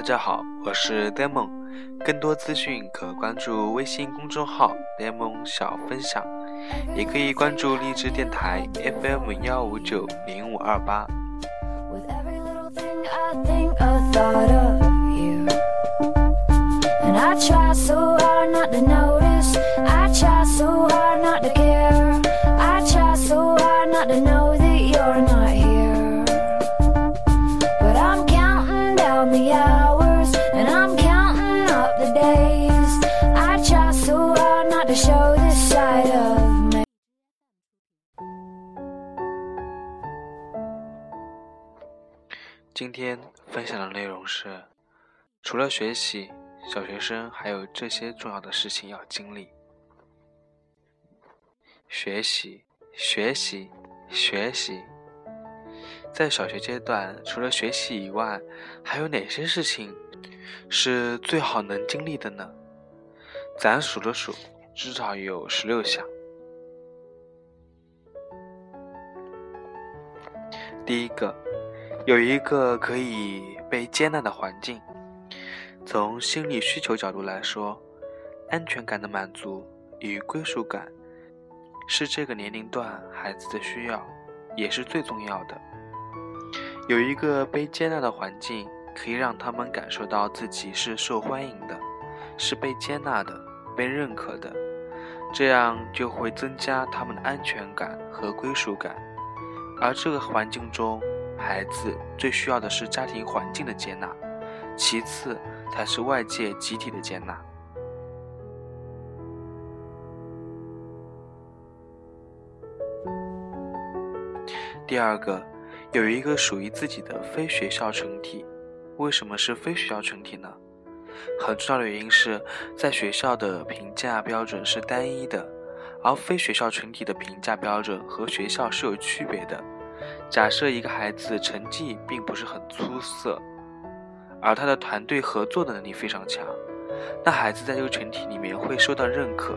大家好，我是 Demon，更多资讯可关注微信公众号 Demon 小分享，也可以关注励志电台 FM 幺五九零五二八。今天分享的内容是：除了学习，小学生还有这些重要的事情要经历。学习，学习，学习。在小学阶段，除了学习以外，还有哪些事情是最好能经历的呢？咱数了数。至少有十六项。第一个，有一个可以被接纳的环境。从心理需求角度来说，安全感的满足与归属感是这个年龄段孩子的需要，也是最重要的。有一个被接纳的环境，可以让他们感受到自己是受欢迎的，是被接纳的。被认可的，这样就会增加他们的安全感和归属感。而这个环境中，孩子最需要的是家庭环境的接纳，其次才是外界集体的接纳。第二个，有一个属于自己的非学校群体。为什么是非学校群体呢？很重要的原因是在学校的评价标准是单一的，而非学校群体的评价标准和学校是有区别的。假设一个孩子成绩并不是很出色，而他的团队合作的能力非常强，那孩子在这个群体里面会受到认可。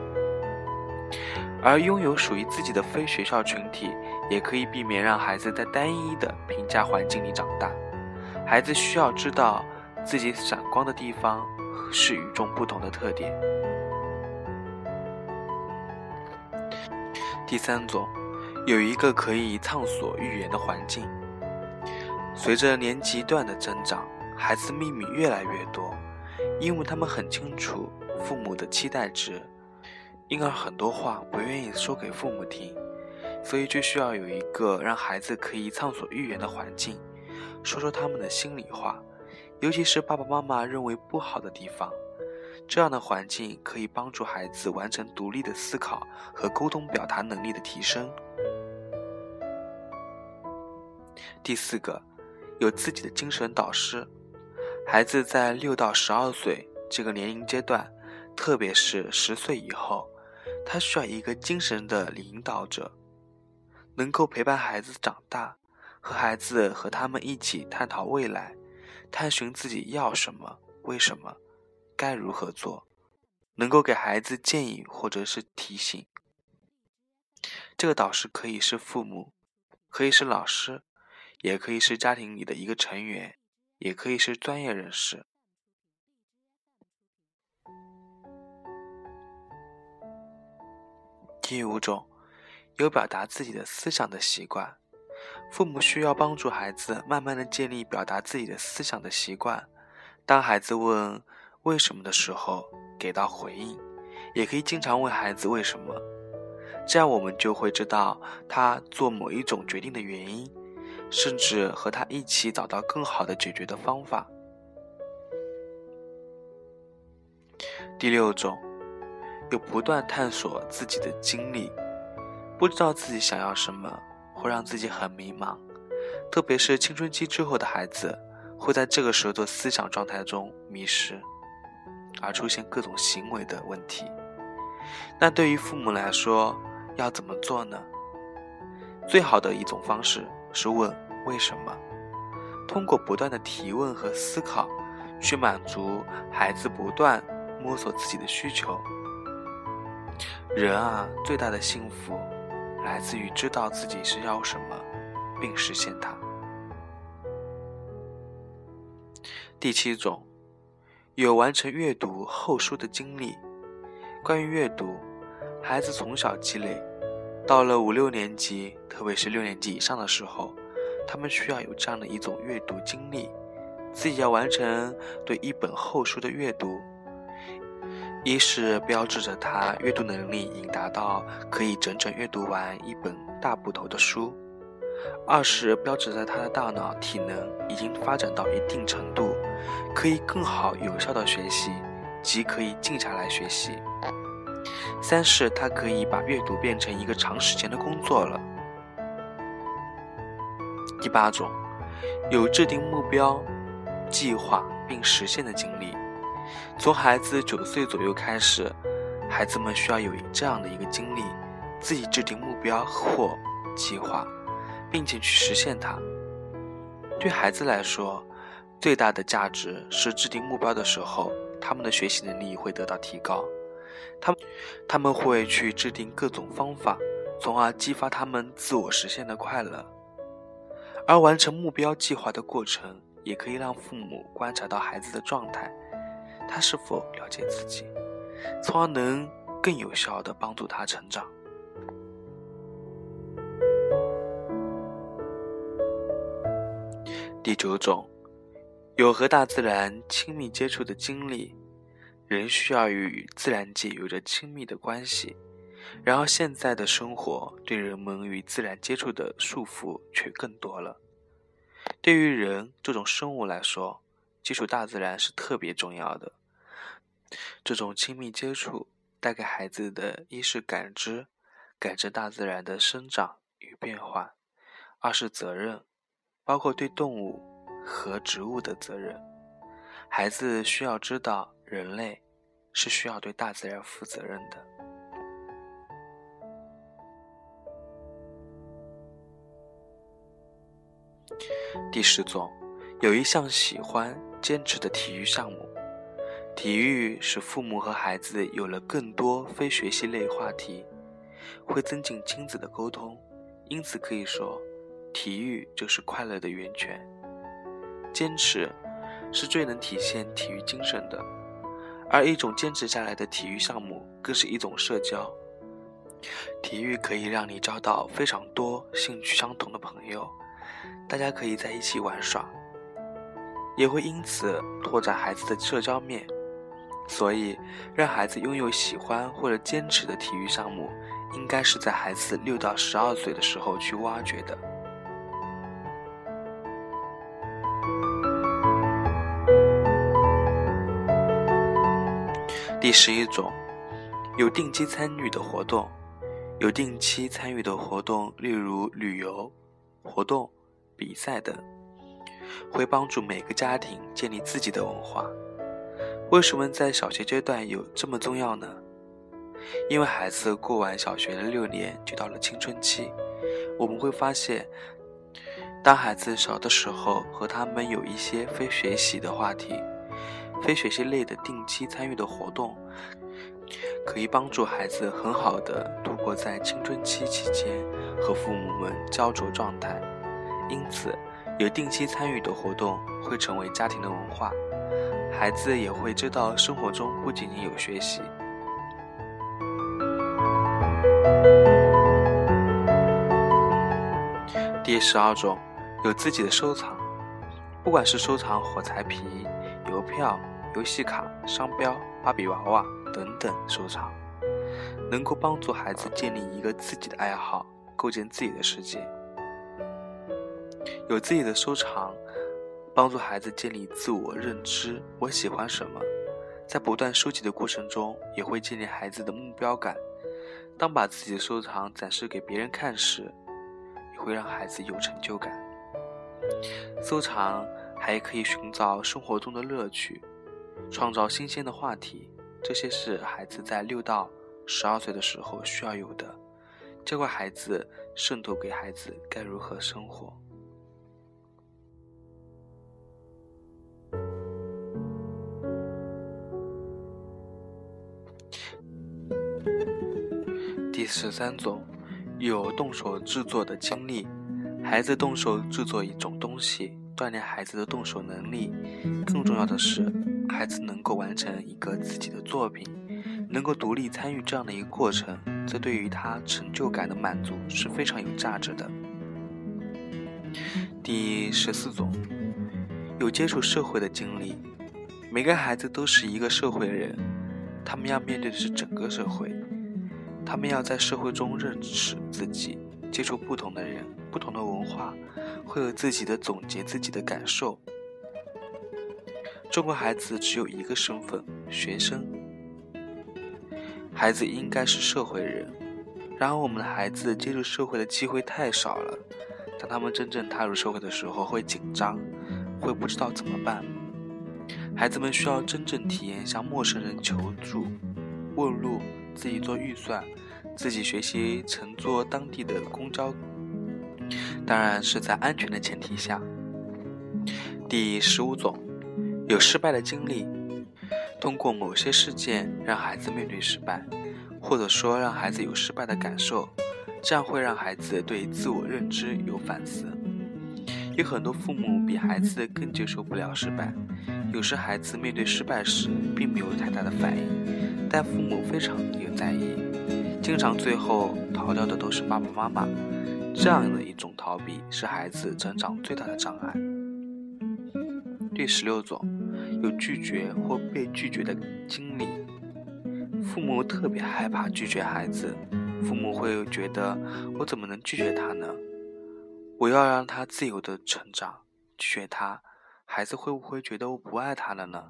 而拥有属于自己的非学校群体，也可以避免让孩子在单一的评价环境里长大。孩子需要知道。自己闪光的地方是与众不同的特点。第三种，有一个可以畅所欲言的环境。随着年级段的增长，孩子秘密越来越多，因为他们很清楚父母的期待值，因而很多话不愿意说给父母听，所以就需要有一个让孩子可以畅所欲言的环境，说说他们的心里话。尤其是爸爸妈妈认为不好的地方，这样的环境可以帮助孩子完成独立的思考和沟通表达能力的提升。第四个，有自己的精神导师。孩子在六到十二岁这个年龄阶段，特别是十岁以后，他需要一个精神的领导者，能够陪伴孩子长大，和孩子和他们一起探讨未来。探寻自己要什么，为什么，该如何做，能够给孩子建议或者是提醒。这个导师可以是父母，可以是老师，也可以是家庭里的一个成员，也可以是专业人士。第五种，有表达自己的思想的习惯。父母需要帮助孩子慢慢的建立表达自己的思想的习惯。当孩子问为什么的时候，给到回应，也可以经常问孩子为什么，这样我们就会知道他做某一种决定的原因，甚至和他一起找到更好的解决的方法。第六种，有不断探索自己的经历，不知道自己想要什么。会让自己很迷茫，特别是青春期之后的孩子，会在这个时候的思想状态中迷失，而出现各种行为的问题。那对于父母来说，要怎么做呢？最好的一种方式是问为什么，通过不断的提问和思考，去满足孩子不断摸索自己的需求。人啊，最大的幸福。来自于知道自己是要什么，并实现它。第七种，有完成阅读厚书的经历。关于阅读，孩子从小积累，到了五六年级，特别是六年级以上的时候，他们需要有这样的一种阅读经历，自己要完成对一本厚书的阅读。一是标志着他阅读能力已经达到可以整整阅读完一本大部头的书；二是标志着他的大脑体能已经发展到一定程度，可以更好有效的学习，即可以静下来学习；三是他可以把阅读变成一个长时间的工作了。第八种，有制定目标、计划并实现的经历。从孩子九岁左右开始，孩子们需要有这样的一个经历：自己制定目标或计划，并且去实现它。对孩子来说，最大的价值是制定目标的时候，他们的学习能力会得到提高。他们他们会去制定各种方法，从而激发他们自我实现的快乐。而完成目标计划的过程，也可以让父母观察到孩子的状态。他是否了解自己，从而能更有效的帮助他成长。第九种，有和大自然亲密接触的经历，人需要与自然界有着亲密的关系。然而，现在的生活对人们与自然接触的束缚却更多了。对于人这种生物来说，接触大自然是特别重要的。这种亲密接触带给孩子的，一是感知，感知大自然的生长与变化；二是责任，包括对动物和植物的责任。孩子需要知道，人类是需要对大自然负责任的。第十种，有一项喜欢、坚持的体育项目。体育使父母和孩子有了更多非学习类话题，会增进亲子的沟通，因此可以说，体育就是快乐的源泉。坚持是最能体现体育精神的，而一种坚持下来的体育项目更是一种社交。体育可以让你交到非常多兴趣相同的朋友，大家可以在一起玩耍，也会因此拓展孩子的社交面。所以，让孩子拥有喜欢或者坚持的体育项目，应该是在孩子六到十二岁的时候去挖掘的。第十一种，有定期参与的活动，有定期参与的活动，例如旅游活动、比赛等，会帮助每个家庭建立自己的文化。为什么在小学阶段有这么重要呢？因为孩子过完小学的六年就到了青春期，我们会发现，当孩子小的时候和他们有一些非学习的话题、非学习类的定期参与的活动，可以帮助孩子很好的度过在青春期期间和父母们焦灼状态。因此，有定期参与的活动会成为家庭的文化。孩子也会知道，生活中不仅仅有学习。第十二种，有自己的收藏，不管是收藏火柴皮、邮票、游戏卡、商标、芭比娃娃等等收藏，能够帮助孩子建立一个自己的爱好，构建自己的世界。有自己的收藏。帮助孩子建立自我认知，我喜欢什么，在不断收集的过程中，也会建立孩子的目标感。当把自己的收藏展示给别人看时，也会让孩子有成就感。收藏还可以寻找生活中的乐趣，创造新鲜的话题，这些是孩子在六到十二岁的时候需要有的。教会孩子，渗透给孩子该如何生活。第十三种，有动手制作的经历。孩子动手制作一种东西，锻锻炼孩子的动手能力，更重要的是，孩子能够完成一个自己的作品，能够独立参与这样的一个过程，这对于他成就感的满足是非常有价值的。第十四种，有接触社会的经历。每个孩子都是一个社会人，他们要面对的是整个社会，他们要在社会中认识自己，接触不同的人、不同的文化，会有自己的总结、自己的感受。中国孩子只有一个身份——学生。孩子应该是社会人，然而我们的孩子接触社会的机会太少了。当他们真正踏入社会的时候，会紧张，会不知道怎么办。孩子们需要真正体验向陌生人求助、问路、自己做预算、自己学习乘坐当地的公交，当然是在安全的前提下。第十五种，有失败的经历，通过某些事件让孩子面对失败，或者说让孩子有失败的感受，这样会让孩子对自我认知有反思。有很多父母比孩子更接受不了失败。有时孩子面对失败时，并没有太大的反应，但父母非常有在意，经常最后逃掉的都是爸爸妈妈。这样的一种逃避是孩子成长最大的障碍。第十六种，有拒绝或被拒绝的经历，父母特别害怕拒绝孩子，父母会觉得我怎么能拒绝他呢？我要让他自由的成长，拒绝他。孩子会不会觉得我不爱他了呢？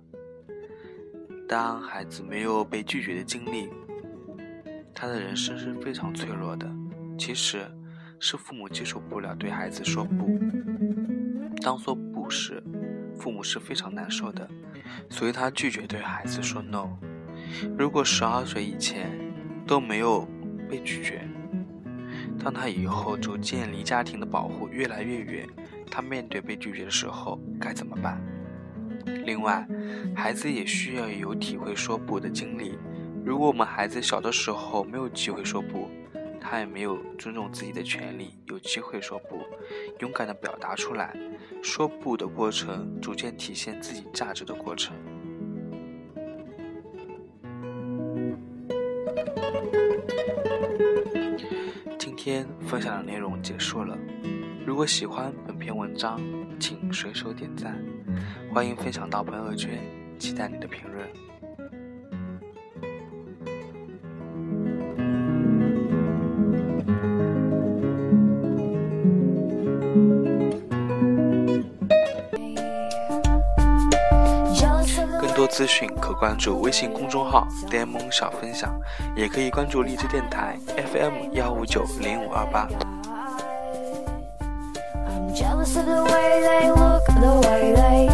当孩子没有被拒绝的经历，他的人生是非常脆弱的。其实，是父母接受不了对孩子说不。当说不时，父母是非常难受的，所以他拒绝对孩子说 no。如果十二岁以前都没有被拒绝，当他以后逐渐离家庭的保护越来越远。他面对被拒绝的时候该怎么办？另外，孩子也需要有体会说不的经历。如果我们孩子小的时候没有机会说不，他也没有尊重自己的权利，有机会说不，勇敢的表达出来，说不的过程，逐渐体现自己价值的过程。今天分享的内容结束了。如果喜欢本篇文章，请随手点赞，欢迎分享到朋友圈，期待你的评论。资讯可关注微信公众号“呆萌小分享”，也可以关注荔枝电台 FM 幺五九零五二八。I'm jealous of the way they look the way they